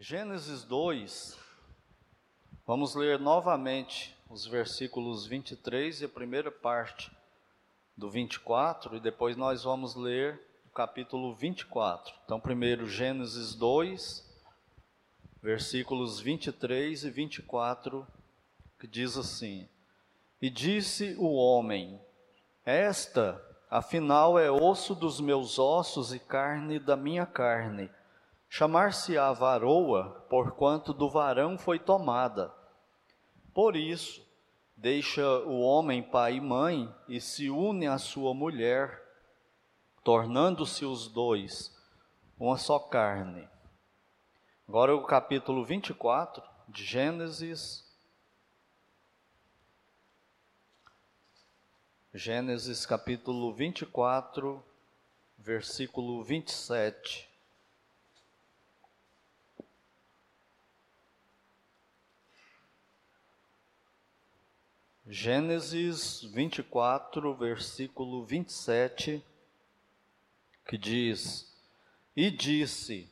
Gênesis 2, vamos ler novamente os versículos 23 e a primeira parte do 24, e depois nós vamos ler o capítulo 24. Então, primeiro, Gênesis 2, versículos 23 e 24, que diz assim: E disse o homem: Esta, afinal, é osso dos meus ossos e carne da minha carne. Chamar-se-á varoa, porquanto do varão foi tomada. Por isso, deixa o homem pai e mãe e se une à sua mulher, tornando-se os dois uma só carne. Agora o capítulo 24 de Gênesis. Gênesis capítulo 24, versículo 27. Gênesis 24, versículo 27, que diz: E disse: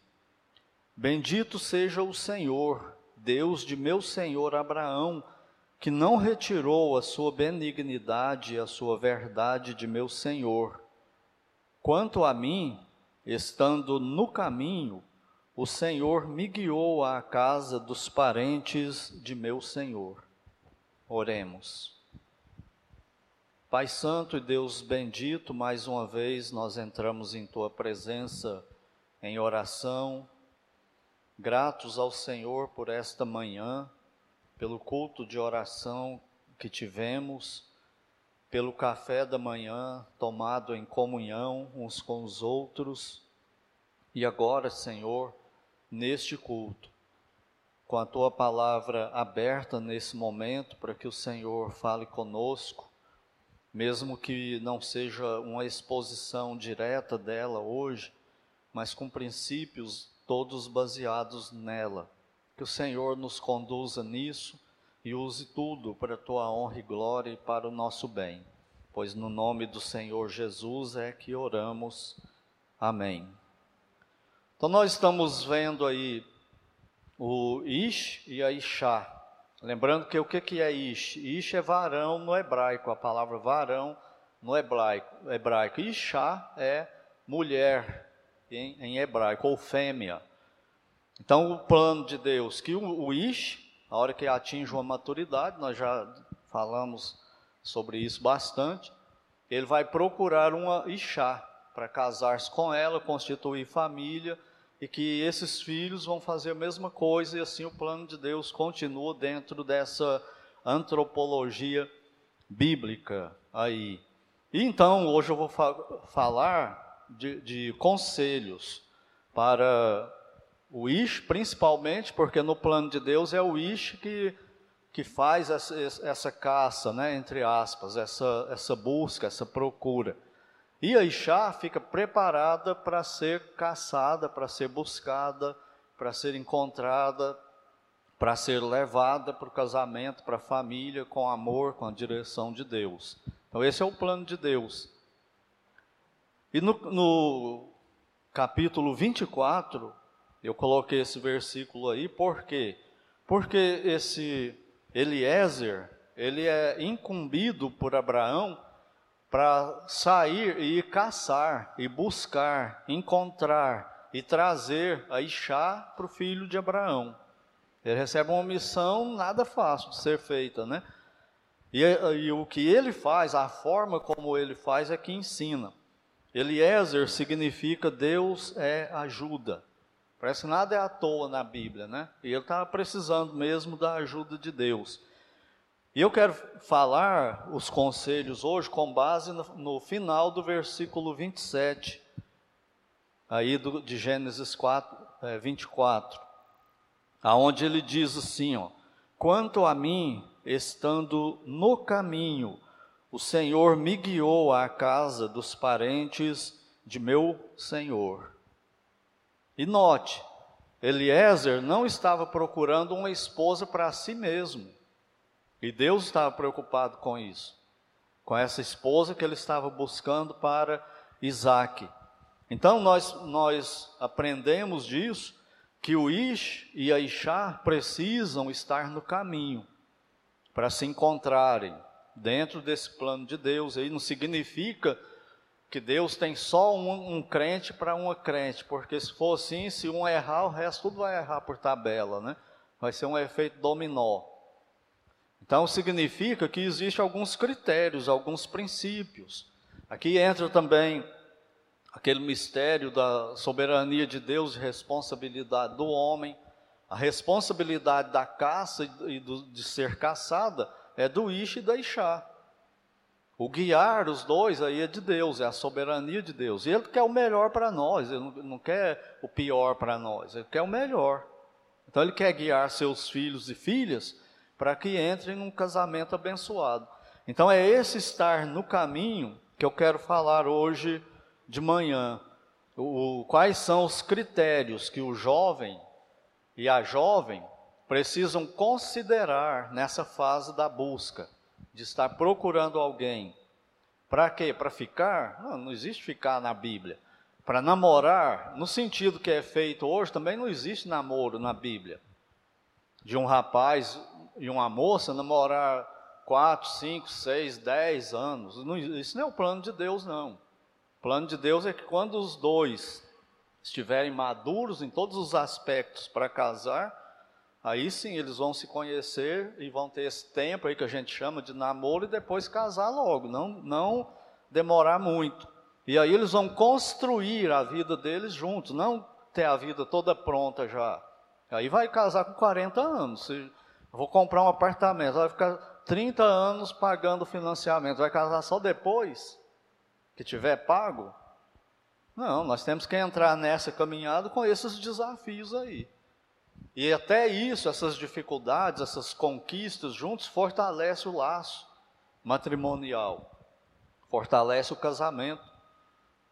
Bendito seja o Senhor, Deus de meu senhor Abraão, que não retirou a sua benignidade e a sua verdade de meu senhor. Quanto a mim, estando no caminho, o Senhor me guiou à casa dos parentes de meu senhor. Oremos. Pai Santo e Deus bendito, mais uma vez nós entramos em Tua presença em oração, gratos ao Senhor por esta manhã, pelo culto de oração que tivemos, pelo café da manhã tomado em comunhão uns com os outros, e agora, Senhor, neste culto com a tua palavra aberta nesse momento para que o Senhor fale conosco, mesmo que não seja uma exposição direta dela hoje, mas com princípios todos baseados nela. Que o Senhor nos conduza nisso e use tudo para a tua honra e glória e para o nosso bem. Pois no nome do Senhor Jesus é que oramos. Amém. Então nós estamos vendo aí o Ish e a Ishá. Lembrando que o que, que é Ish? Ish é varão no hebraico, a palavra varão no hebraico. hebraico. Ishá é mulher em, em, hebraico, ou fêmea. Então, o plano de Deus, que o, o Ish, a hora que atinge uma maturidade, nós já falamos sobre isso bastante, ele vai procurar uma Ishá para casar-se com ela, constituir família, e que esses filhos vão fazer a mesma coisa, e assim o plano de Deus continua dentro dessa antropologia bíblica aí. E então, hoje eu vou fa falar de, de, conselhos para o Ish, principalmente, porque no plano de Deus é o Ish que, que faz essa, essa caça, né, entre aspas, essa, essa busca, essa procura. E a Ixá fica preparada para ser caçada, para ser buscada, para ser encontrada, para ser levada para o casamento, para a família, com amor, com a direção de Deus. Então, esse é o plano de Deus. E no, no capítulo 24, eu coloquei esse versículo aí, por quê? Porque esse Eliezer, ele é incumbido por Abraão para sair e caçar, e buscar, encontrar e trazer a Ixá para o filho de Abraão. Ele recebe uma missão nada fácil de ser feita, né? E, e, o que ele faz, a forma como ele faz é que ensina. Eliezer significa Deus é ajuda. Parece que nada é à toa na Bíblia, né? E ele está precisando mesmo da ajuda de Deus. E eu quero falar os conselhos hoje com base no, no final do versículo 27, aí do, de Gênesis 4, é, 24, aonde ele diz assim, ó, quanto a mim, estando no caminho, o Senhor me guiou à casa dos parentes de meu Senhor. E note, Eliezer não estava procurando uma esposa para si mesmo. E Deus estava preocupado com isso, com essa esposa que ele estava buscando para Isaac. Então nós, nós aprendemos disso que o Ish e a Ishá precisam estar no caminho para se encontrarem dentro desse plano de Deus. Aí não significa que Deus tem só um, um crente para uma crente, porque se for assim, se um errar, o resto tudo vai errar por tabela, né? Vai ser um efeito dominó. Então significa que existem alguns critérios, alguns princípios. Aqui entra também aquele mistério da soberania de Deus e responsabilidade do homem. A responsabilidade da caça e do, de ser caçada é do Ish e da Ixá. O guiar os dois aí é de Deus, é a soberania de Deus. E Ele quer o melhor para nós, Ele não quer o pior para nós, Ele quer o melhor. Então Ele quer guiar seus filhos e filhas para que entrem num casamento abençoado. Então é esse estar no caminho que eu quero falar hoje de manhã o, quais são os critérios que o jovem e a jovem precisam considerar nessa fase da busca, de estar procurando alguém. Para quê? Para ficar? Não, não existe ficar na Bíblia. Para namorar, no sentido que é feito hoje, também não existe namoro na Bíblia. De um rapaz e uma moça namorar quatro, cinco, seis, dez anos. Isso não é o plano de Deus, não. O plano de Deus é que quando os dois estiverem maduros em todos os aspectos para casar, aí sim eles vão se conhecer e vão ter esse tempo aí que a gente chama de namoro e depois casar logo, não, não demorar muito. E aí eles vão construir a vida deles juntos, não ter a vida toda pronta já. Aí vai casar com 40 anos. Se vou comprar um apartamento, vai ficar 30 anos pagando financiamento, vai casar só depois? que tiver pago. Não, nós temos que entrar nessa caminhada com esses desafios aí. E até isso, essas dificuldades, essas conquistas juntos, fortalece o laço matrimonial, fortalece o casamento,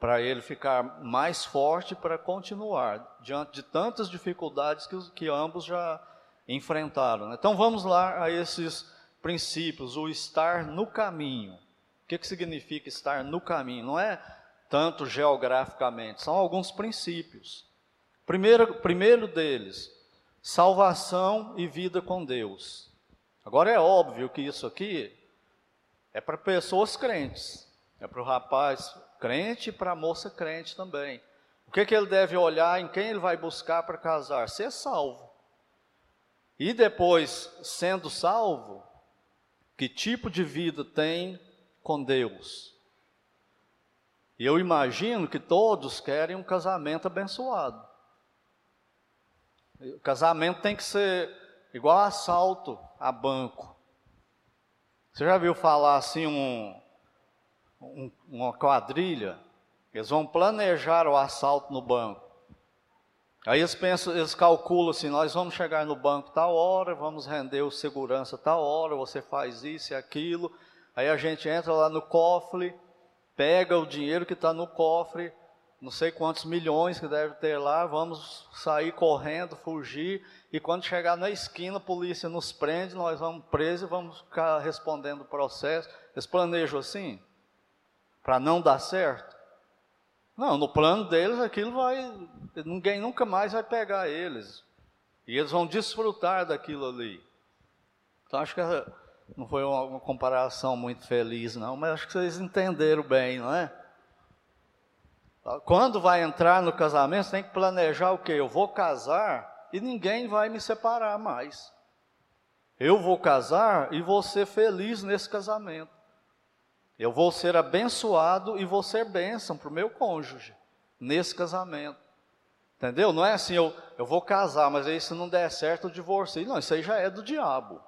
para ele ficar mais forte para continuar, diante de tantas dificuldades que, que ambos já enfrentaram. Né? Então vamos lá a esses princípios, o estar no caminho. O que, que significa estar no caminho? Não é tanto geograficamente, são alguns princípios. Primeiro, primeiro deles, salvação e vida com Deus. Agora é óbvio que isso aqui é para pessoas crentes, é para o rapaz crente e para a moça crente também. O que, que ele deve olhar, em quem ele vai buscar para casar? Ser salvo. E depois, sendo salvo, que tipo de vida tem com Deus. Eu imagino que todos querem um casamento abençoado. O casamento tem que ser igual assalto a banco. Você já viu falar assim um, um, uma quadrilha? Eles vão planejar o assalto no banco. Aí eles pensam, eles calculam assim, nós vamos chegar no banco tal hora, vamos render o segurança tal hora, você faz isso e aquilo, Aí a gente entra lá no cofre, pega o dinheiro que está no cofre, não sei quantos milhões que deve ter lá, vamos sair correndo, fugir, e quando chegar na esquina, a polícia nos prende, nós vamos presos e vamos ficar respondendo o processo. Eles planejam assim? Para não dar certo? Não, no plano deles aquilo vai. Ninguém nunca mais vai pegar eles. E eles vão desfrutar daquilo ali. Então acho que não foi uma, uma comparação muito feliz, não, mas acho que vocês entenderam bem, não é? Quando vai entrar no casamento, você tem que planejar o quê? Eu vou casar e ninguém vai me separar mais. Eu vou casar e vou ser feliz nesse casamento. Eu vou ser abençoado e vou ser bênção para o meu cônjuge nesse casamento. Entendeu? Não é assim, eu, eu vou casar, mas aí se não der certo, eu divorcio. Não, isso aí já é do diabo.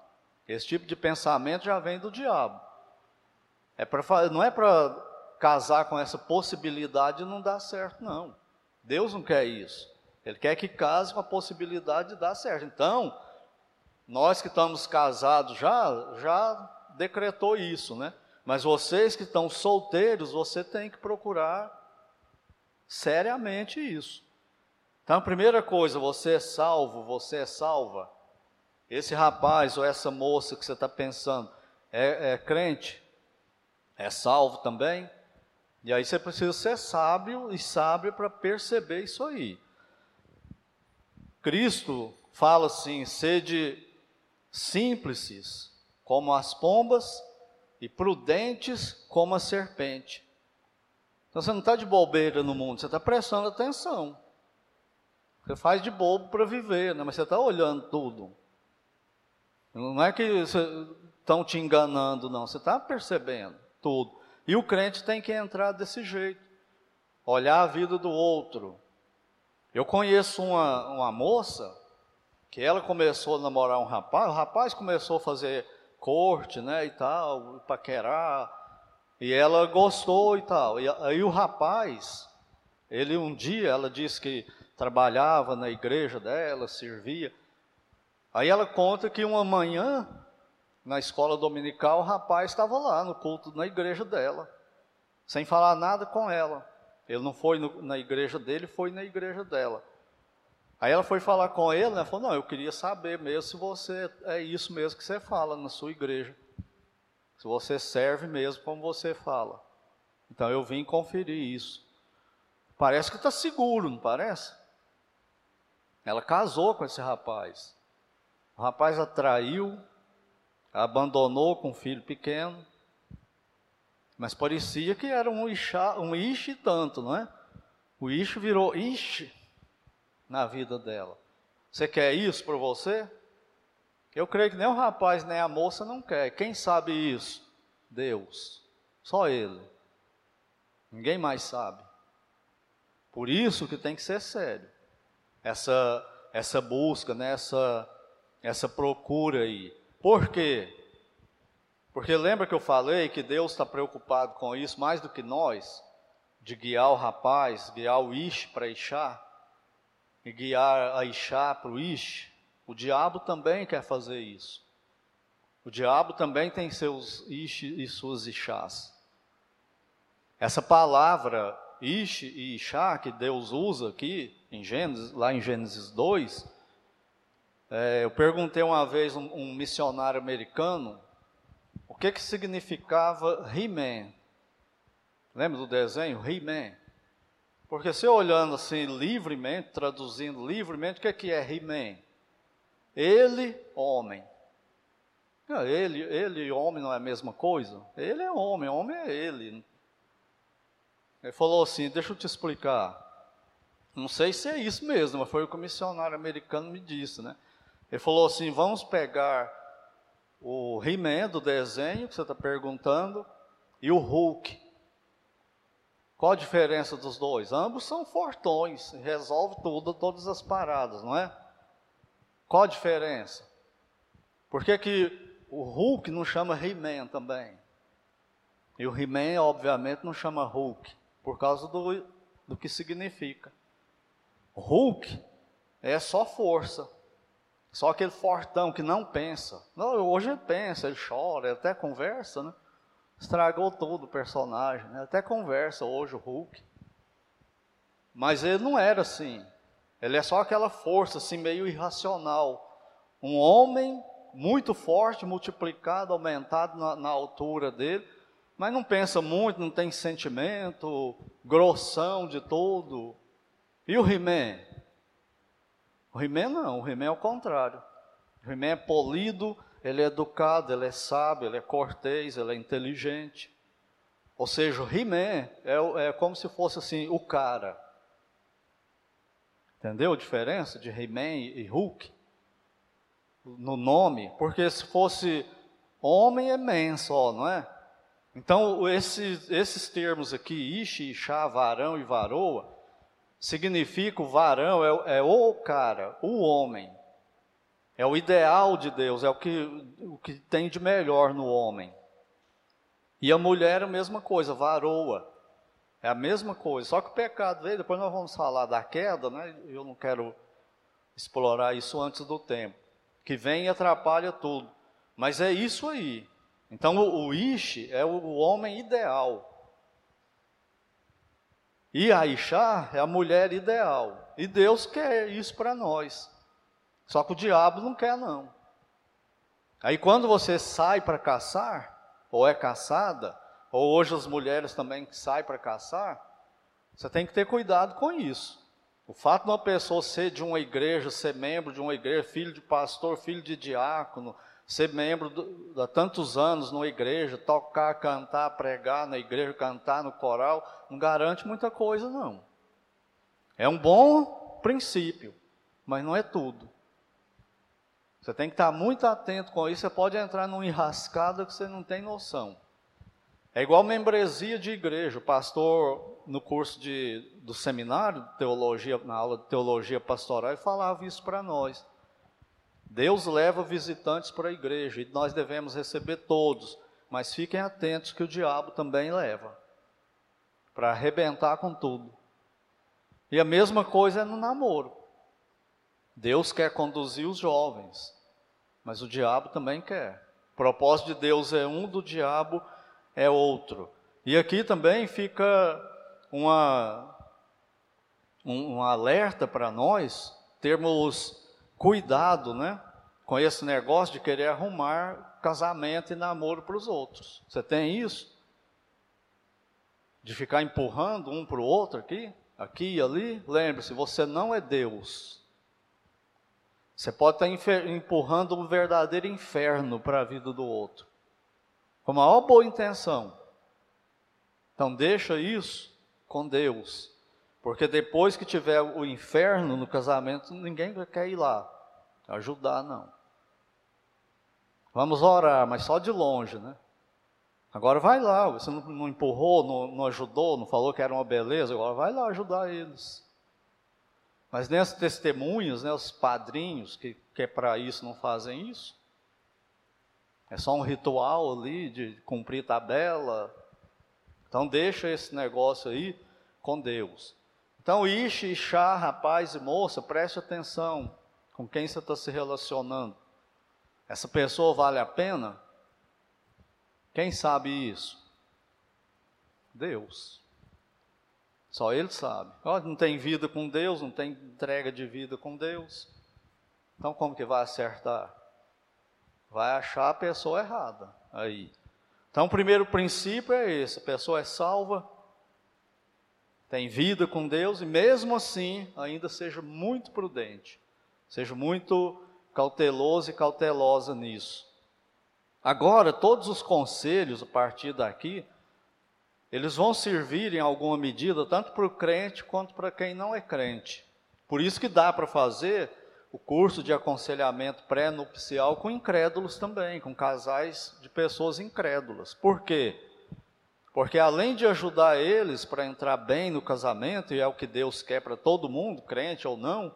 Esse tipo de pensamento já vem do diabo. É pra, não é para casar com essa possibilidade de não dar certo, não. Deus não quer isso. Ele quer que case com a possibilidade de dar certo. Então, nós que estamos casados já, já decretou isso, né? Mas vocês que estão solteiros, você tem que procurar seriamente isso. Então, a primeira coisa, você é salvo, você é salva. Esse rapaz ou essa moça que você está pensando é, é crente? É salvo também? E aí você precisa ser sábio e sábio para perceber isso aí. Cristo fala assim: sede simples como as pombas e prudentes como a serpente. Então você não está de bobeira no mundo, você está prestando atenção. Você faz de bobo para viver, né? mas você está olhando tudo. Não é que estão te enganando, não. Você está percebendo tudo. E o crente tem que entrar desse jeito. Olhar a vida do outro. Eu conheço uma, uma moça que ela começou a namorar um rapaz, o rapaz começou a fazer corte, né, e tal, paquerar, e ela gostou e tal. E aí o rapaz, ele um dia, ela disse que trabalhava na igreja dela, servia. Aí ela conta que uma manhã, na escola dominical, o rapaz estava lá no culto na igreja dela, sem falar nada com ela. Ele não foi no, na igreja dele, foi na igreja dela. Aí ela foi falar com ele, né? Falou, não, eu queria saber mesmo se você é isso mesmo que você fala na sua igreja. Se você serve mesmo como você fala. Então eu vim conferir isso. Parece que está seguro, não parece? Ela casou com esse rapaz. O rapaz atraiu, abandonou com um filho pequeno. Mas parecia que era um, ixá, um tanto, não é? O ishi virou ishi na vida dela. Você quer isso para você? Eu creio que nem o rapaz nem a moça não quer. Quem sabe isso? Deus. Só Ele. Ninguém mais sabe. Por isso que tem que ser sério. Essa, essa busca, né? essa, essa procura aí. Por quê? Porque lembra que eu falei que Deus está preocupado com isso mais do que nós, de guiar o rapaz, guiar o Ish para Ixá, e guiar a Ixá para o Ish. O diabo também quer fazer isso. O diabo também tem seus Ish e suas Ixás. Essa palavra Ish e Ixá que Deus usa aqui, em Gênesis, lá em Gênesis 2, é, eu perguntei uma vez um, um missionário americano o que, que significava He-Man. Lembra do desenho? He-Man. Porque se olhando assim livremente, traduzindo livremente, o que é, que é He-Man? Ele, homem. Ele, ele e homem não é a mesma coisa? Ele é homem, homem é ele. Ele falou assim: deixa eu te explicar. Não sei se é isso mesmo, mas foi o que o missionário americano me disse, né? Ele falou assim: vamos pegar o He-Man do desenho que você está perguntando e o Hulk. Qual a diferença dos dois? Ambos são fortões, resolve tudo, todas as paradas, não é? Qual a diferença? Por que, que o Hulk não chama He-Man também? E o He-Man, obviamente, não chama Hulk, por causa do, do que significa. Hulk é só força. Só aquele fortão que não pensa. Não, hoje ele pensa, ele chora, ele até conversa, né? Estragou todo o personagem, né? até conversa hoje o Hulk. Mas ele não era assim. Ele é só aquela força assim meio irracional. Um homem muito forte, multiplicado, aumentado na, na altura dele, mas não pensa muito, não tem sentimento, grossão de todo. E o He-Man? O He-Man não, o He-Man é o contrário. O He-Man é polido, ele é educado, ele é sábio, ele é cortês, ele é inteligente. Ou seja, o He-Man é, é como se fosse assim, o cara. Entendeu a diferença de He-Man e Hulk? No nome, porque se fosse homem é man só, não é? Então, esses, esses termos aqui, Ishi, Ixá, varão e varoa, significa o varão é, é o cara, o homem. É o ideal de Deus, é o que, o que tem de melhor no homem. E a mulher é a mesma coisa, varoa. É a mesma coisa, só que o pecado veio, depois nós vamos falar da queda, né? Eu não quero explorar isso antes do tempo. Que vem e atrapalha tudo. Mas é isso aí. Então o, o Ishi é o, o homem ideal. E a Ixá é a mulher ideal. E Deus quer isso para nós. Só que o diabo não quer, não. Aí quando você sai para caçar, ou é caçada, ou hoje as mulheres também saem para caçar, você tem que ter cuidado com isso. O fato de uma pessoa ser de uma igreja, ser membro de uma igreja, filho de pastor, filho de diácono, ser membro há tantos anos numa igreja, tocar, cantar, pregar na igreja, cantar no coral, não garante muita coisa, não. É um bom princípio, mas não é tudo. Você tem que estar muito atento com isso, você pode entrar numa enrascada que você não tem noção. É igual membresia de igreja. O pastor, no curso de, do seminário teologia, na aula de teologia pastoral, falava isso para nós. Deus leva visitantes para a igreja e nós devemos receber todos, mas fiquem atentos que o diabo também leva para arrebentar com tudo. E a mesma coisa é no namoro. Deus quer conduzir os jovens, mas o diabo também quer. O propósito de Deus é um, do diabo é outro. E aqui também fica uma, um, um alerta para nós termos cuidado, né? Com esse negócio de querer arrumar casamento e namoro para os outros. Você tem isso? De ficar empurrando um para o outro aqui, aqui e ali? Lembre-se, você não é Deus. Você pode estar empurrando um verdadeiro inferno para a vida do outro com a maior boa intenção. Então deixa isso com Deus, porque depois que tiver o inferno no casamento, ninguém quer ir lá ajudar não. Vamos orar, mas só de longe, né? Agora vai lá, você não, empurrou, não, ajudou, não falou que era uma beleza, agora vai lá ajudar eles. Mas nesses testemunhos, né, os padrinhos que, que é para isso não fazem isso, é só um ritual ali de cumprir tabela. Então deixa esse negócio aí com Deus. Então, Ishi, Chá, rapaz e moça, preste atenção com quem você está se relacionando. Essa pessoa vale a pena? Quem sabe isso? Deus. Só Ele sabe. Não tem vida com Deus, não tem entrega de vida com Deus. Então, como que vai acertar? vai achar a pessoa errada aí. Então, o primeiro princípio é esse: a pessoa é salva, tem vida com Deus e, mesmo assim, ainda seja muito prudente, seja muito cauteloso e cautelosa nisso. Agora, todos os conselhos a partir daqui, eles vão servir em alguma medida tanto para o crente quanto para quem não é crente. Por isso que dá para fazer o curso de aconselhamento pré-nupcial com incrédulos também, com casais de pessoas incrédulas. Por quê? Porque além de ajudar eles para entrar bem no casamento, e é o que Deus quer para todo mundo, crente ou não,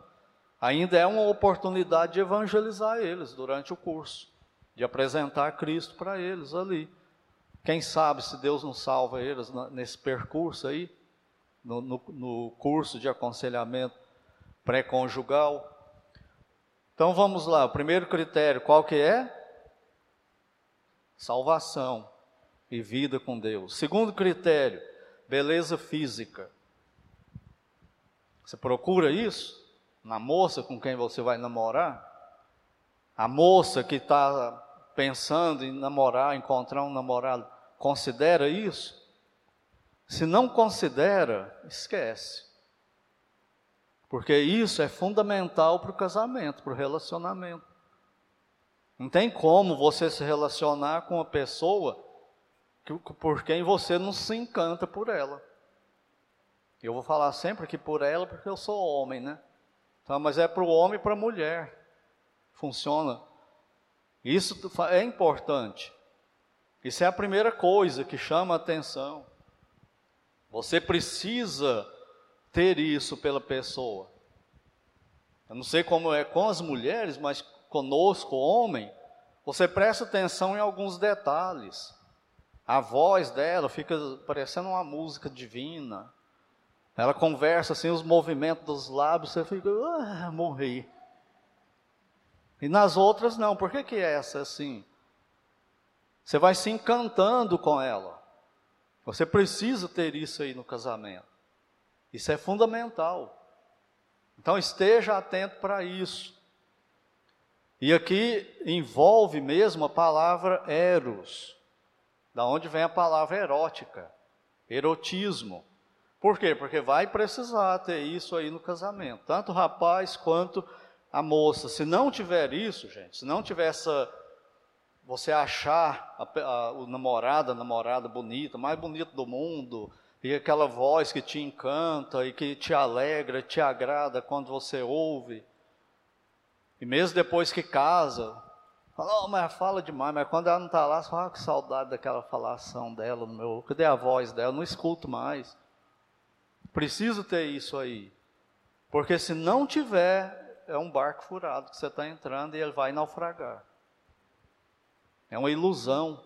ainda é uma oportunidade de evangelizar eles durante o curso, de apresentar Cristo para eles ali. Quem sabe se Deus não salva eles nesse percurso aí, no, no, no curso de aconselhamento pré-conjugal. Então vamos lá, o primeiro critério, qual que é? Salvação e vida com Deus. Segundo critério, beleza física. Você procura isso na moça com quem você vai namorar? A moça que está pensando em namorar, encontrar um namorado, considera isso? Se não considera, esquece. Porque isso é fundamental para o casamento, para o relacionamento. Não tem como você se relacionar com uma pessoa que, por quem você não se encanta por ela. Eu vou falar sempre que por ela, porque eu sou homem, né? Então, mas é para o homem e para a mulher. Funciona. Isso é importante. Isso é a primeira coisa que chama a atenção. Você precisa ter isso pela pessoa. Eu não sei como é com as mulheres, mas conosco, homem, você presta atenção em alguns detalhes. A voz dela fica parecendo uma música divina. Ela conversa assim, os movimentos dos lábios, você fica, ah, morri. E nas outras não, por que, que é essa assim? Você vai se encantando com ela. Você precisa ter isso aí no casamento. Isso é fundamental. Então esteja atento para isso. E aqui envolve mesmo a palavra eros, da onde vem a palavra erótica, erotismo. Por quê? Porque vai precisar ter isso aí no casamento, tanto o rapaz quanto a moça. Se não tiver isso, gente, se não tiver essa. Você achar a, a, o namorado, a namorada bonita, mais bonito do mundo, e aquela voz que te encanta e que te alegra, te agrada quando você ouve. E mesmo depois que casa, fala, oh, mas fala demais, mas quando ela não está lá, você fala, ah, que saudade daquela falação dela no meu. Cadê a voz dela? Não escuto mais. Preciso ter isso aí. Porque se não tiver, é um barco furado que você está entrando e ele vai naufragar. É uma ilusão.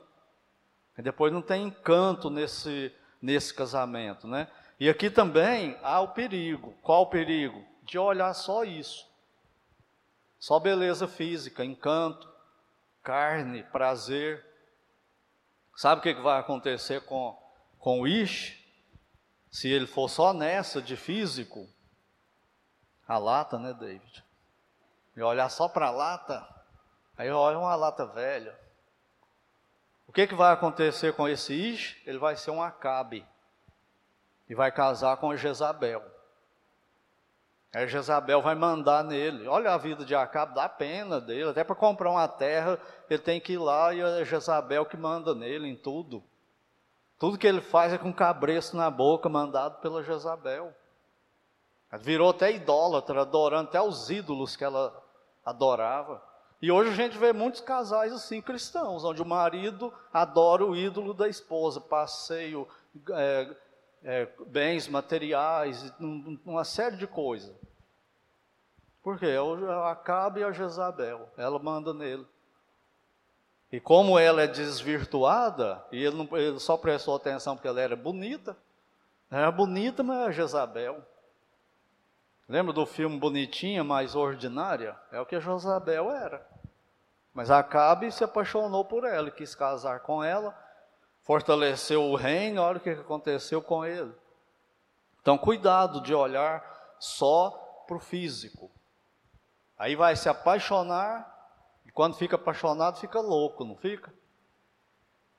E depois não tem encanto nesse, nesse casamento, né? E aqui também há o perigo. Qual o perigo? De olhar só isso. Só beleza física, encanto, carne, prazer. Sabe o que vai acontecer com, com o Ish? Se ele for só nessa de físico, a lata, né, David? E olhar só para a lata, aí olha uma lata velha. O que, que vai acontecer com esse Ish? Ele vai ser um Acabe. E vai casar com Jezabel. Aí Jezabel vai mandar nele. Olha a vida de Acabe, dá pena dele. Até para comprar uma terra, ele tem que ir lá e é Jezabel que manda nele em tudo. Tudo que ele faz é com cabresto na boca, mandado pela Jezabel. Virou até idólatra, adorando até os ídolos que ela adorava. E hoje a gente vê muitos casais assim, cristãos, onde o marido adora o ídolo da esposa, passeio, é, é, bens materiais, uma série de coisas. Por quê? Acabe e a Jezabel, ela manda nele. E como ela é desvirtuada, e ele, não, ele só prestou atenção porque ela era bonita, era bonita, mas é Jezabel. Lembra do filme Bonitinha, mais ordinária? É o que a Jezabel era. Mas Acabe se apaixonou por ela, quis casar com ela, fortaleceu o reino, olha o que aconteceu com ele. Então, cuidado de olhar só para o físico. Aí vai se apaixonar quando fica apaixonado, fica louco, não fica?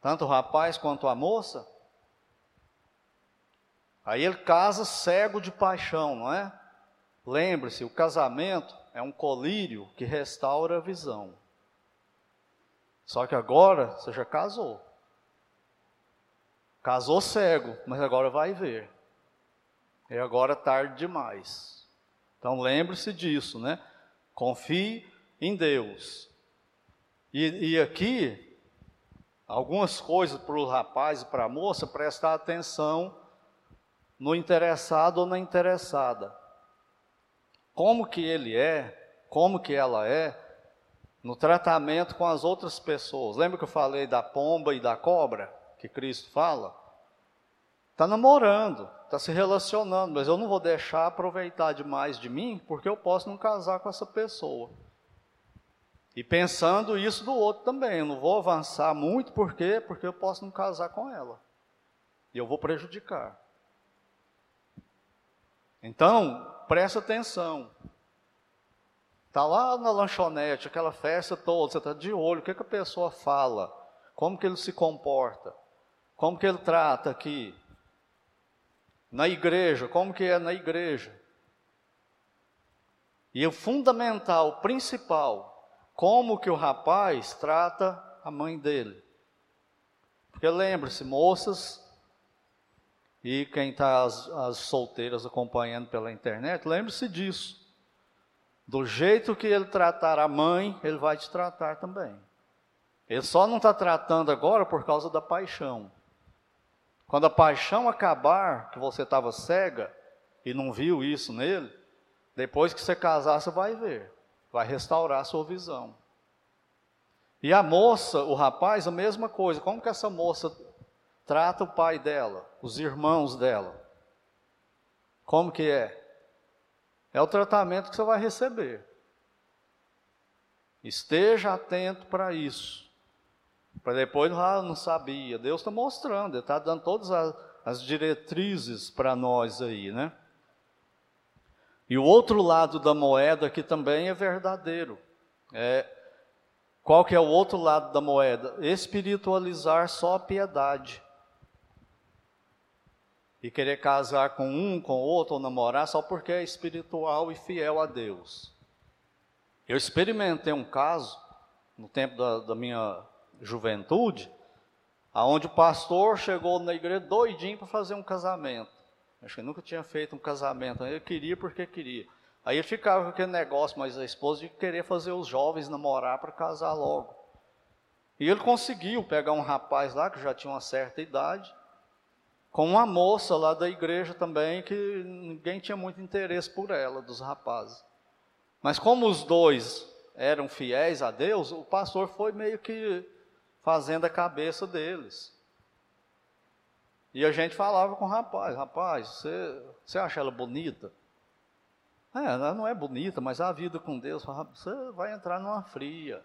Tanto o rapaz quanto a moça. Aí ele casa cego de paixão, não é? Lembre-se, o casamento é um colírio que restaura a visão. Só que agora você já casou. Casou cego, mas agora vai ver. E agora é tarde demais. Então lembre-se disso, né? Confie em Deus. E, e aqui, algumas coisas para o rapaz e para a moça prestar atenção no interessado ou na interessada. Como que ele é, como que ela é, no tratamento com as outras pessoas. Lembra que eu falei da pomba e da cobra, que Cristo fala? Está namorando, está se relacionando, mas eu não vou deixar aproveitar demais de mim, porque eu posso não casar com essa pessoa. E pensando isso do outro também, eu não vou avançar muito, por quê? Porque eu posso não casar com ela. E eu vou prejudicar. Então, presta atenção. Está lá na lanchonete, aquela festa toda, você está de olho, o que, que a pessoa fala, como que ele se comporta, como que ele trata aqui. Na igreja, como que é na igreja. E o fundamental, o principal, como que o rapaz trata a mãe dele. Porque lembre-se, moças, e quem está as, as solteiras acompanhando pela internet, lembre-se disso. Do jeito que ele tratar a mãe, ele vai te tratar também. Ele só não está tratando agora por causa da paixão. Quando a paixão acabar, que você estava cega e não viu isso nele, depois que você casar, você vai ver vai restaurar a sua visão. E a moça, o rapaz, a mesma coisa. Como que essa moça trata o pai dela, os irmãos dela? Como que é? É o tratamento que você vai receber. Esteja atento para isso. Para depois, ah, não sabia. Deus está mostrando, Ele está dando todas as, as diretrizes para nós aí, né? E o outro lado da moeda que também é verdadeiro. É, qual que é o outro lado da moeda? Espiritualizar só a piedade. E querer casar com um, com outro, ou namorar só porque é espiritual e fiel a Deus. Eu experimentei um caso, no tempo da, da minha juventude, aonde o pastor chegou na igreja doidinho para fazer um casamento. Acho que nunca tinha feito um casamento, ele queria porque queria. Aí ele ficava com aquele negócio, mas a esposa de querer fazer os jovens namorar para casar logo. E ele conseguiu pegar um rapaz lá que já tinha uma certa idade, com uma moça lá da igreja também, que ninguém tinha muito interesse por ela, dos rapazes. Mas como os dois eram fiéis a Deus, o pastor foi meio que fazendo a cabeça deles. E a gente falava com o rapaz, rapaz, você, você acha ela bonita? É, ela não é bonita, mas a vida com Deus, você vai entrar numa fria.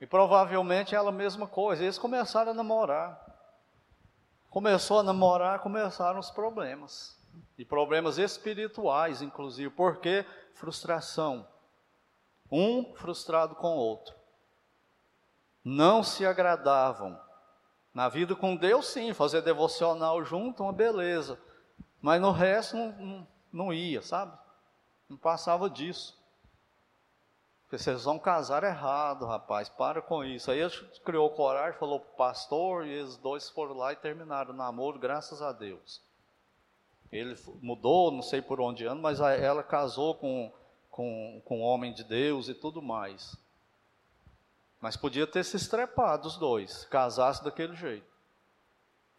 E provavelmente ela a mesma coisa. Eles começaram a namorar começou a namorar, começaram os problemas. E problemas espirituais, inclusive, porque frustração. Um frustrado com o outro. Não se agradavam. Na vida com Deus, sim, fazer devocional junto, uma beleza. Mas no resto não, não, não ia, sabe? Não passava disso. Vocês vão casar errado, rapaz, para com isso. Aí ele criou coragem, falou para o pastor, e eles dois foram lá e terminaram o namoro, graças a Deus. Ele mudou, não sei por onde anda, mas ela casou com, com, com um homem de Deus e tudo mais. Mas podia ter se estrepado os dois, casasse daquele jeito.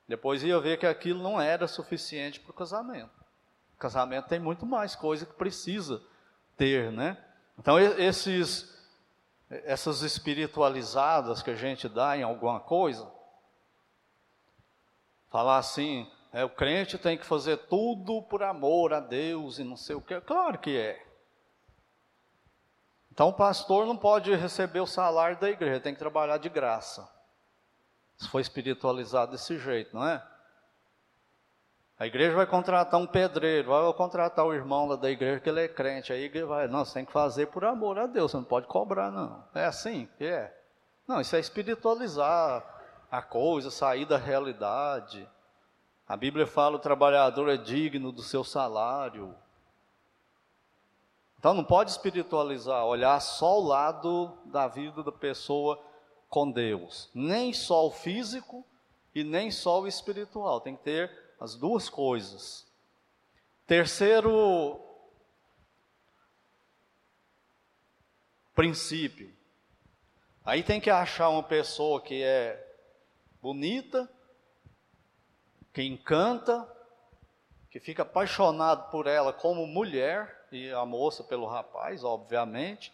Depois ia ver que aquilo não era suficiente para o casamento. Casamento tem muito mais coisa que precisa ter, né? Então, esses, essas espiritualizadas que a gente dá em alguma coisa, falar assim, é, o crente tem que fazer tudo por amor a Deus e não sei o que, claro que é. Então, o pastor não pode receber o salário da igreja, tem que trabalhar de graça. Se for espiritualizado desse jeito, não é? A igreja vai contratar um pedreiro, vai contratar o irmão lá da igreja que ele é crente. Aí vai, não, você tem que fazer por amor a Deus, você não pode cobrar, não. É assim que é. Não, isso é espiritualizar a coisa, sair da realidade. A Bíblia fala o trabalhador é digno do seu salário. Então não pode espiritualizar, olhar só o lado da vida da pessoa com Deus. Nem só o físico e nem só o espiritual. Tem que ter as duas coisas. Terceiro princípio. Aí tem que achar uma pessoa que é bonita, que encanta, que fica apaixonado por ela como mulher, e a moça pelo rapaz, obviamente,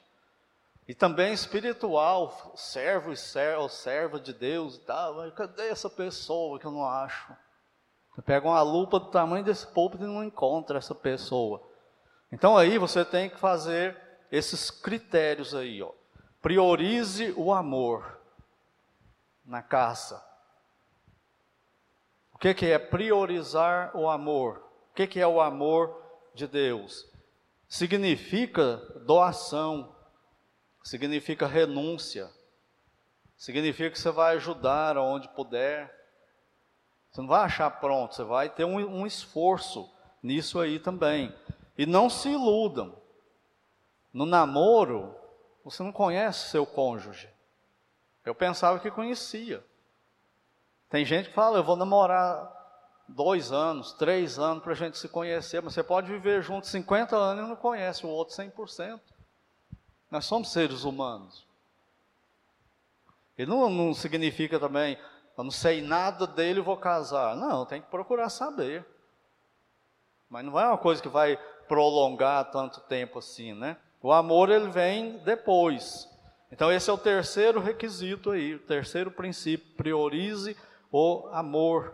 e também espiritual, servo e servo, serva de Deus e tal. Cadê essa pessoa que eu não acho? Você pega uma lupa do tamanho desse púlpito e não encontra essa pessoa. Então aí você tem que fazer esses critérios aí, ó. Priorize o amor na caça. O que, que é priorizar o amor? O que, que é o amor de Deus? Significa doação, significa renúncia, significa que você vai ajudar onde puder, você não vai achar pronto, você vai ter um, um esforço nisso aí também. E não se iludam. No namoro, você não conhece seu cônjuge. Eu pensava que conhecia. Tem gente que fala, eu vou namorar dois anos, três anos para a gente se conhecer, mas você pode viver junto 50 anos e não conhece o outro 100%. Nós somos seres humanos. E não, não significa também, eu não sei nada dele, vou casar. Não, tem que procurar saber. Mas não é uma coisa que vai prolongar tanto tempo assim, né? O amor ele vem depois. Então esse é o terceiro requisito aí, o terceiro princípio, priorize o amor.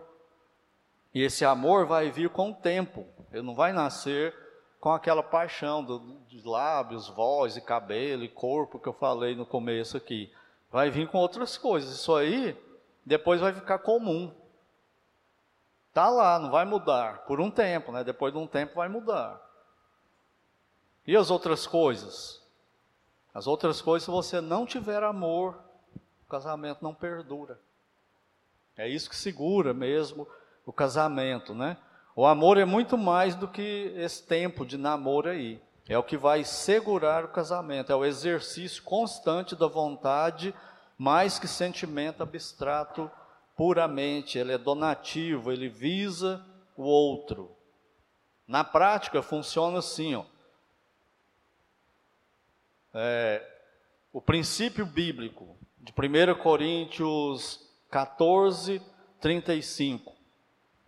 E esse amor vai vir com o tempo. Ele não vai nascer com aquela paixão do, de lábios, voz e cabelo e corpo que eu falei no começo aqui. Vai vir com outras coisas. Isso aí depois vai ficar comum. Tá lá, não vai mudar por um tempo, né? Depois de um tempo vai mudar. E as outras coisas? As outras coisas, se você não tiver amor, o casamento não perdura. É isso que segura mesmo o casamento, né? O amor é muito mais do que esse tempo de namoro aí. É o que vai segurar o casamento, é o exercício constante da vontade, mais que sentimento abstrato puramente. Ele é donativo, ele visa o outro. Na prática, funciona assim: ó. É, o princípio bíblico de 1 Coríntios 14, 35.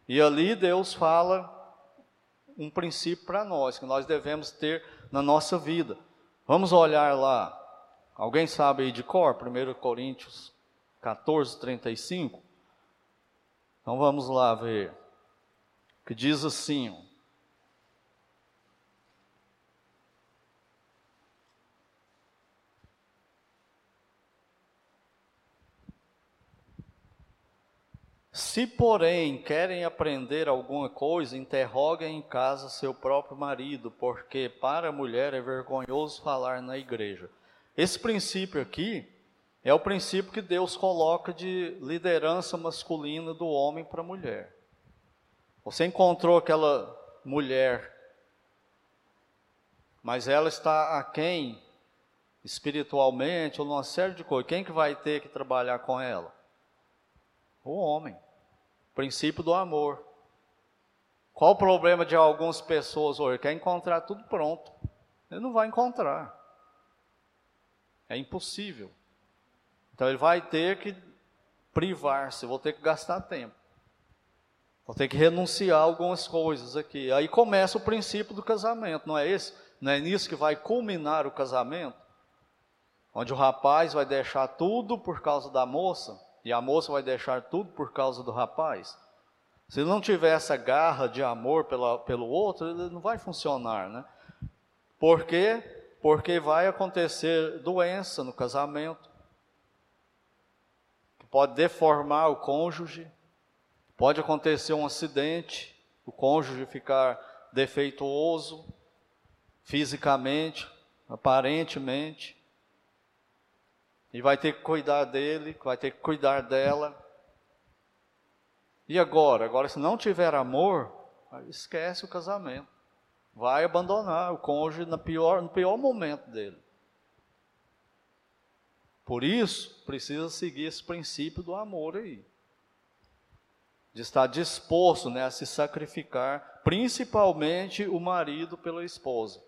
E ali Deus fala um princípio para nós, que nós devemos ter na nossa vida. Vamos olhar lá. Alguém sabe aí de cor? 1 Coríntios 14, 35. Então vamos lá ver. Que diz assim: Se, porém, querem aprender alguma coisa, interroguem em casa seu próprio marido, porque para a mulher é vergonhoso falar na igreja. Esse princípio aqui é o princípio que Deus coloca de liderança masculina do homem para a mulher. Você encontrou aquela mulher, mas ela está aquém espiritualmente ou numa série de coisas. Quem que vai ter que trabalhar com ela? O homem. Princípio do amor. Qual o problema de algumas pessoas hoje? Quer encontrar tudo pronto. Ele não vai encontrar. É impossível. Então ele vai ter que privar-se, vou ter que gastar tempo. Vou ter que renunciar a algumas coisas aqui. Aí começa o princípio do casamento, não é esse? Não é nisso que vai culminar o casamento? Onde o rapaz vai deixar tudo por causa da moça? E a moça vai deixar tudo por causa do rapaz. Se não tiver essa garra de amor pela, pelo outro, ele não vai funcionar, né? Por quê? Porque vai acontecer doença no casamento, que pode deformar o cônjuge, pode acontecer um acidente, o cônjuge ficar defeituoso fisicamente, aparentemente, e vai ter que cuidar dele, vai ter que cuidar dela. E agora? Agora, se não tiver amor, esquece o casamento. Vai abandonar o cônjuge no pior, no pior momento dele. Por isso, precisa seguir esse princípio do amor aí. De estar disposto né, a se sacrificar, principalmente o marido pela esposa.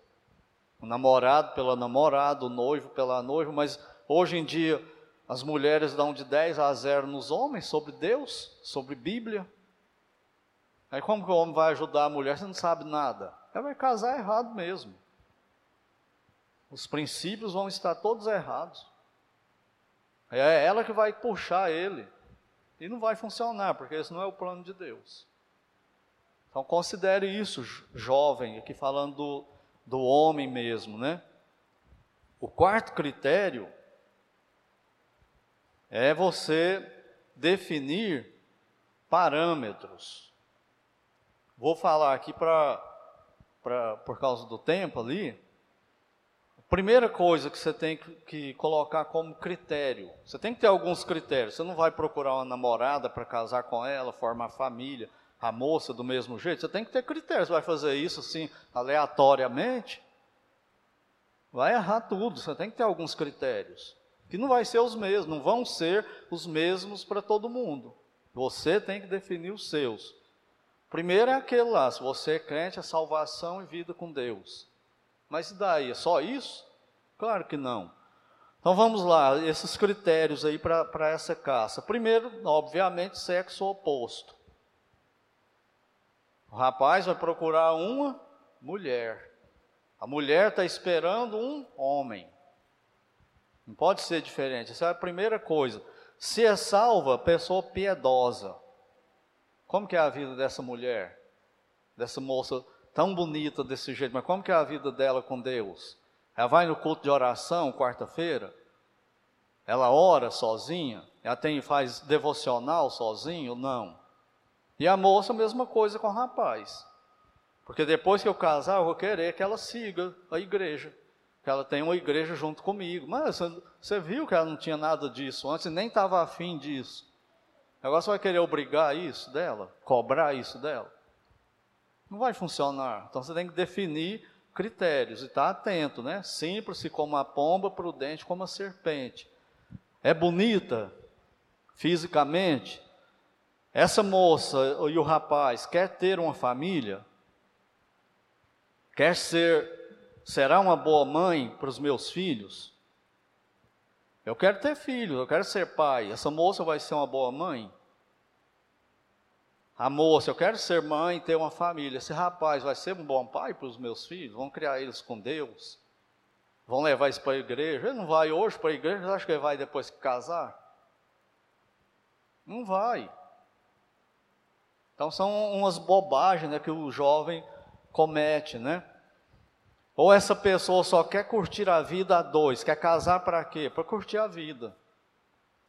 O namorado pela namorada, o noivo pela noiva, mas Hoje em dia, as mulheres dão de 10 a 0 nos homens sobre Deus, sobre Bíblia. Aí como que o homem vai ajudar a mulher se não sabe nada? Ela vai casar errado mesmo. Os princípios vão estar todos errados. É ela que vai puxar ele. E não vai funcionar, porque esse não é o plano de Deus. Então considere isso, jovem, aqui falando do, do homem mesmo, né? O quarto critério é você definir parâmetros. Vou falar aqui para por causa do tempo ali. Primeira coisa que você tem que, colocar como critério, você tem que ter alguns critérios. Você não vai procurar uma namorada para casar com ela, formar família, a moça do mesmo jeito. Você tem que ter critérios. Vai fazer isso assim aleatoriamente, vai errar tudo. Você tem que ter alguns critérios que não vai ser os mesmos, não vão ser os mesmos para todo mundo. Você tem que definir os seus. Primeiro é aquele lá, se você é crente, é salvação e vida com Deus. Mas e daí? É só isso? Claro que não. Então vamos lá, esses critérios aí para essa caça. Primeiro, obviamente, sexo oposto. O rapaz vai procurar uma mulher. A mulher está esperando um homem. Não pode ser diferente. Essa é a primeira coisa. Se é salva, pessoa piedosa. Como que é a vida dessa mulher? Dessa moça tão bonita desse jeito, mas como que é a vida dela com Deus? Ela vai no culto de oração quarta-feira? Ela ora sozinha? Ela tem faz devocional sozinho? Não. E a moça, a mesma coisa com o rapaz. Porque depois que eu casar, eu vou querer que ela siga a igreja que ela tem uma igreja junto comigo. Mas você viu que ela não tinha nada disso antes, nem estava afim disso. Agora você vai querer obrigar isso dela? Cobrar isso dela? Não vai funcionar. Então você tem que definir critérios e estar tá atento, né? Simples como a pomba, prudente como a serpente. É bonita fisicamente? Essa moça e o rapaz quer ter uma família? Quer ser, será uma boa mãe para os meus filhos? Eu quero ter filhos, eu quero ser pai. Essa moça vai ser uma boa mãe? A moça, eu quero ser mãe, ter uma família. Esse rapaz vai ser um bom pai para os meus filhos? Vão criar eles com Deus? Vão levar eles para a igreja? Ele não vai hoje para a igreja, acho que ele vai depois que casar? Não vai. Então são umas bobagens né, que o jovem comete, né? Ou essa pessoa só quer curtir a vida a dois, quer casar para quê? Para curtir a vida.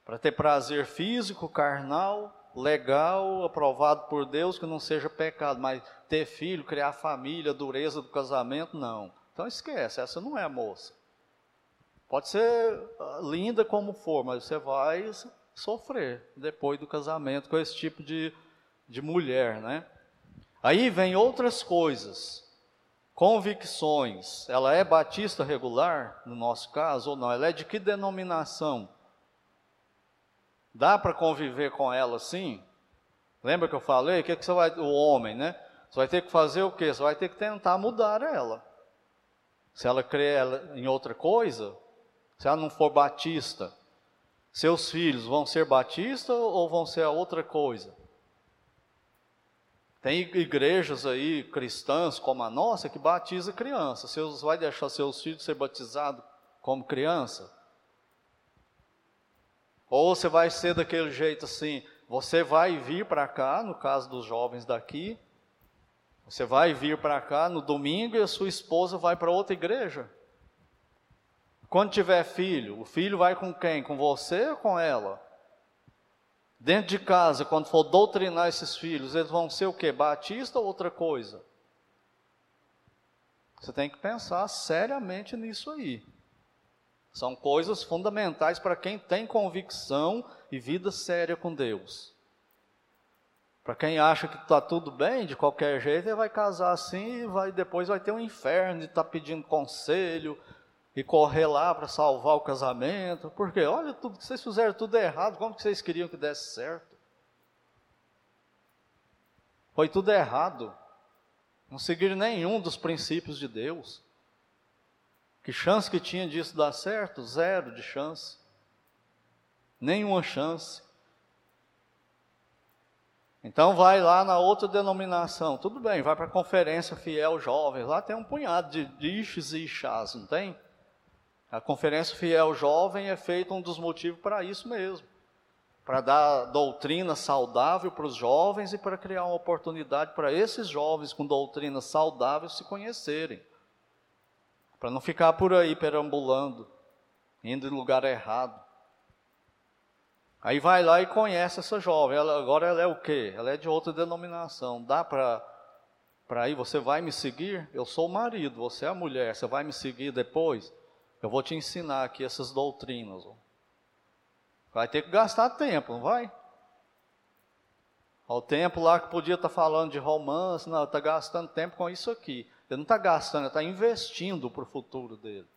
Para ter prazer físico, carnal, legal, aprovado por Deus, que não seja pecado, mas ter filho, criar família, dureza do casamento, não. Então esquece, essa não é a moça. Pode ser ah, linda como for, mas você vai sofrer depois do casamento com esse tipo de, de mulher, né? Aí vem outras coisas convicções, ela é batista regular, no nosso caso, ou não? Ela é de que denominação? Dá para conviver com ela assim? Lembra que eu falei? O que, que você vai, o homem, né? Você vai ter que fazer o quê? Você vai ter que tentar mudar ela. Se ela crê em outra coisa, se ela não for batista, seus filhos vão ser batistas ou vão ser outra coisa? Tem igrejas aí cristãs como a nossa que batiza criança. Você vai deixar seus filhos ser batizados como criança? Ou você vai ser daquele jeito assim, você vai vir para cá, no caso dos jovens daqui, você vai vir para cá no domingo e a sua esposa vai para outra igreja? Quando tiver filho, o filho vai com quem? Com você ou com ela? Dentro de casa, quando for doutrinar esses filhos, eles vão ser o quê? Batista ou outra coisa? Você tem que pensar seriamente nisso aí. São coisas fundamentais para quem tem convicção e vida séria com Deus. Para quem acha que está tudo bem, de qualquer jeito, ele vai casar assim e vai, depois vai ter um inferno de estar tá pedindo conselho, e correr lá para salvar o casamento, porque olha tudo que vocês fizeram tudo errado, como que vocês queriam que desse certo? Foi tudo errado. Não seguiram nenhum dos princípios de Deus. Que chance que tinha disso dar certo? Zero de chance. Nenhuma chance. Então vai lá na outra denominação. Tudo bem, vai para a conferência fiel jovens. Lá tem um punhado de, de e ixás, não tem? A Conferência Fiel Jovem é feita um dos motivos para isso mesmo para dar doutrina saudável para os jovens e para criar uma oportunidade para esses jovens com doutrina saudável se conhecerem. Para não ficar por aí perambulando, indo em lugar errado. Aí vai lá e conhece essa jovem. Ela, agora ela é o quê? Ela é de outra denominação. Dá para para ir, você vai me seguir? Eu sou o marido, você é a mulher, você vai me seguir depois? Eu vou te ensinar aqui essas doutrinas. Vai ter que gastar tempo, não vai? O tempo lá que podia estar tá falando de romance, não, está gastando tempo com isso aqui. Ele não está gastando, ele está investindo para o futuro dele.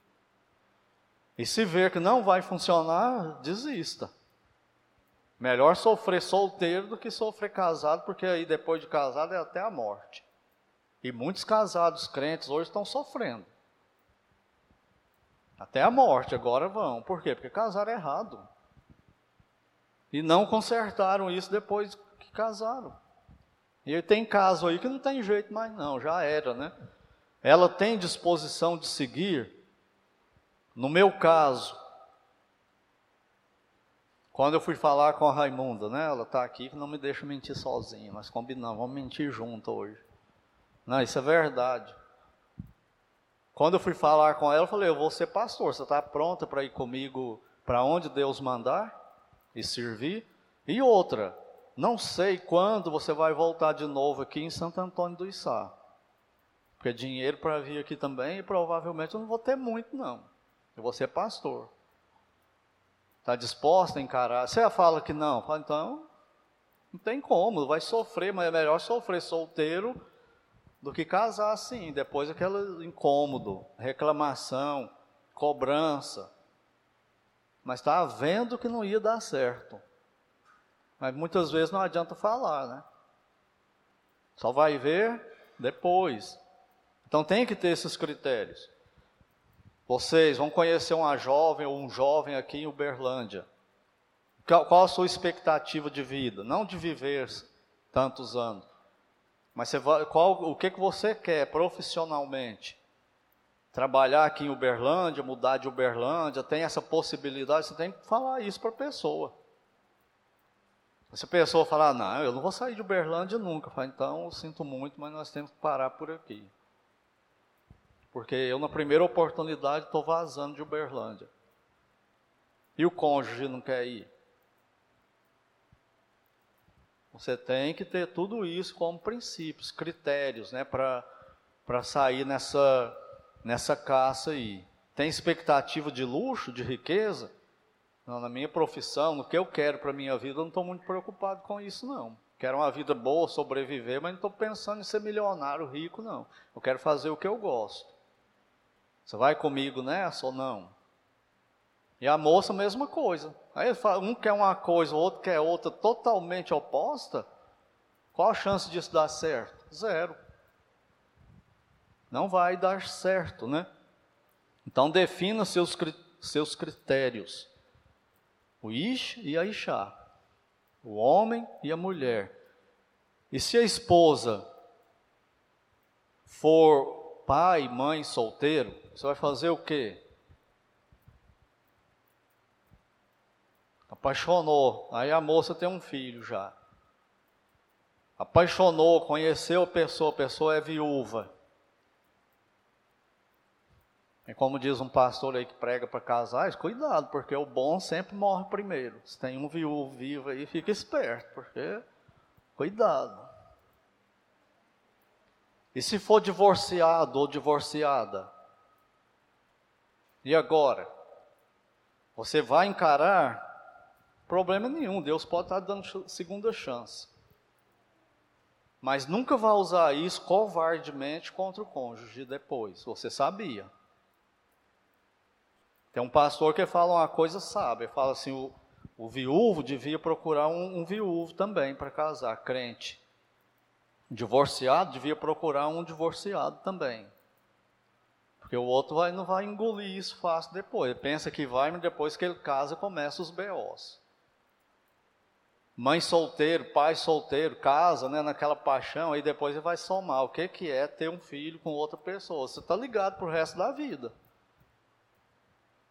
E se ver que não vai funcionar, desista. Melhor sofrer solteiro do que sofrer casado, porque aí depois de casado é até a morte. E muitos casados crentes hoje estão sofrendo. Até a morte agora vão. Por quê? Porque casaram errado. E não consertaram isso depois que casaram. E tem caso aí que não tem jeito mais não, já era, né? Ela tem disposição de seguir. No meu caso, quando eu fui falar com a Raimunda, né? Ela está aqui que não me deixa mentir sozinha, mas combinamos, vamos mentir junto hoje. Não, isso é verdade. Quando eu fui falar com ela, eu falei: Eu vou ser pastor, você está pronta para ir comigo para onde Deus mandar e servir? E outra, não sei quando você vai voltar de novo aqui em Santo Antônio do Içá. Porque dinheiro para vir aqui também, e provavelmente eu não vou ter muito, não. Eu vou ser pastor. Está disposta a encarar? Você fala que não, fala, então, não tem como, vai sofrer, mas é melhor sofrer solteiro do que casar assim, depois aquele incômodo, reclamação, cobrança. Mas estava tá vendo que não ia dar certo. Mas muitas vezes não adianta falar, né? Só vai ver depois. Então tem que ter esses critérios. Vocês vão conhecer uma jovem ou um jovem aqui em Uberlândia. Qual a sua expectativa de vida? Não de viver tantos anos, mas você vai, qual, o que, que você quer profissionalmente? Trabalhar aqui em Uberlândia, mudar de Uberlândia, tem essa possibilidade, você tem que falar isso para a pessoa. Se a pessoa falar, não, eu não vou sair de Uberlândia nunca, fala, então eu sinto muito, mas nós temos que parar por aqui. Porque eu, na primeira oportunidade, estou vazando de Uberlândia. E o cônjuge não quer ir? Você tem que ter tudo isso como princípios, critérios, né, para sair nessa, nessa caça aí. Tem expectativa de luxo, de riqueza? Não, na minha profissão, no que eu quero para a minha vida, eu não estou muito preocupado com isso, não. Quero uma vida boa, sobreviver, mas não estou pensando em ser milionário, rico, não. Eu quero fazer o que eu gosto. Você vai comigo nessa ou não? E a moça, mesma coisa. Aí um quer uma coisa, o outro quer outra totalmente oposta. Qual a chance disso dar certo? Zero. Não vai dar certo, né? Então defina seus, seus critérios. O Ish e a Ishá. O homem e a mulher. E se a esposa for pai, mãe, solteiro, você vai fazer o quê? Apaixonou. Aí a moça tem um filho já. Apaixonou, conheceu a pessoa, a pessoa é viúva. E como diz um pastor aí que prega para casais, cuidado, porque o bom sempre morre primeiro. Se tem um viúvo vivo aí, fica esperto, porque cuidado. E se for divorciado ou divorciada? E agora? Você vai encarar Problema nenhum, Deus pode estar dando segunda chance. Mas nunca vai usar isso covardemente contra o cônjuge depois. Você sabia. Tem um pastor que fala uma coisa sábia, fala assim, o, o viúvo devia procurar um, um viúvo também para casar, crente. Divorciado devia procurar um divorciado também. Porque o outro vai, não vai engolir isso fácil depois. Ele pensa que vai, mas depois que ele casa, começa os BOs mãe solteiro, pai solteiro, casa, né, naquela paixão, aí depois ele vai somar o que, que é ter um filho com outra pessoa. Você está ligado para o resto da vida.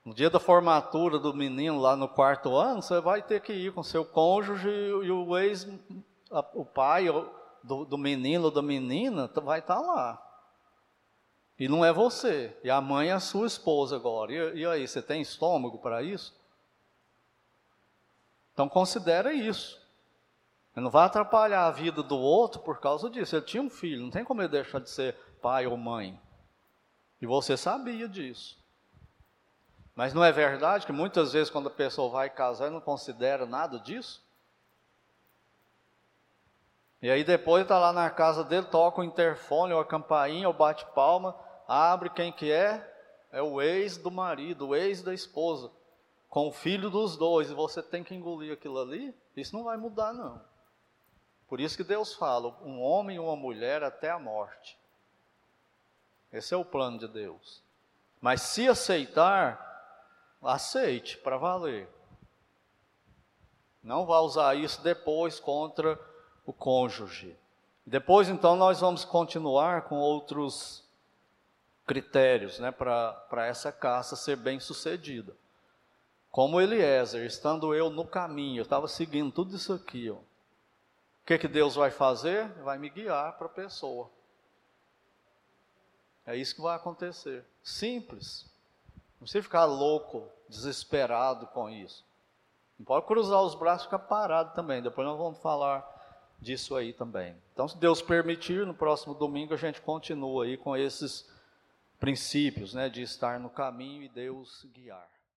No dia da formatura do menino lá no quarto ano, você vai ter que ir com seu cônjuge e o ex, o pai do, do menino ou da menina vai estar tá lá. E não é você. E a mãe é a sua esposa agora. E, e aí, você tem estômago para isso? Então considera isso. Não vai atrapalhar a vida do outro por causa disso. Ele tinha um filho, não tem como ele deixar de ser pai ou mãe. E você sabia disso. Mas não é verdade que muitas vezes quando a pessoa vai casar não considera nada disso? E aí depois está lá na casa dele, toca o interfone ou a campainha ou bate palma, abre quem que é? É o ex do marido, o ex da esposa, com o filho dos dois, e você tem que engolir aquilo ali? Isso não vai mudar não. Por isso que Deus fala: um homem e uma mulher até a morte. Esse é o plano de Deus. Mas se aceitar, aceite para valer. Não vá usar isso depois contra o cônjuge. Depois, então, nós vamos continuar com outros critérios né, para essa caça ser bem sucedida. Como Eliezer, estando eu no caminho, eu estava seguindo tudo isso aqui, ó, o que, que Deus vai fazer? Vai me guiar para a pessoa. É isso que vai acontecer. Simples. Não precisa ficar louco, desesperado com isso. Não pode cruzar os braços e ficar parado também. Depois nós vamos falar disso aí também. Então, se Deus permitir, no próximo domingo a gente continua aí com esses princípios, né, de estar no caminho e Deus guiar.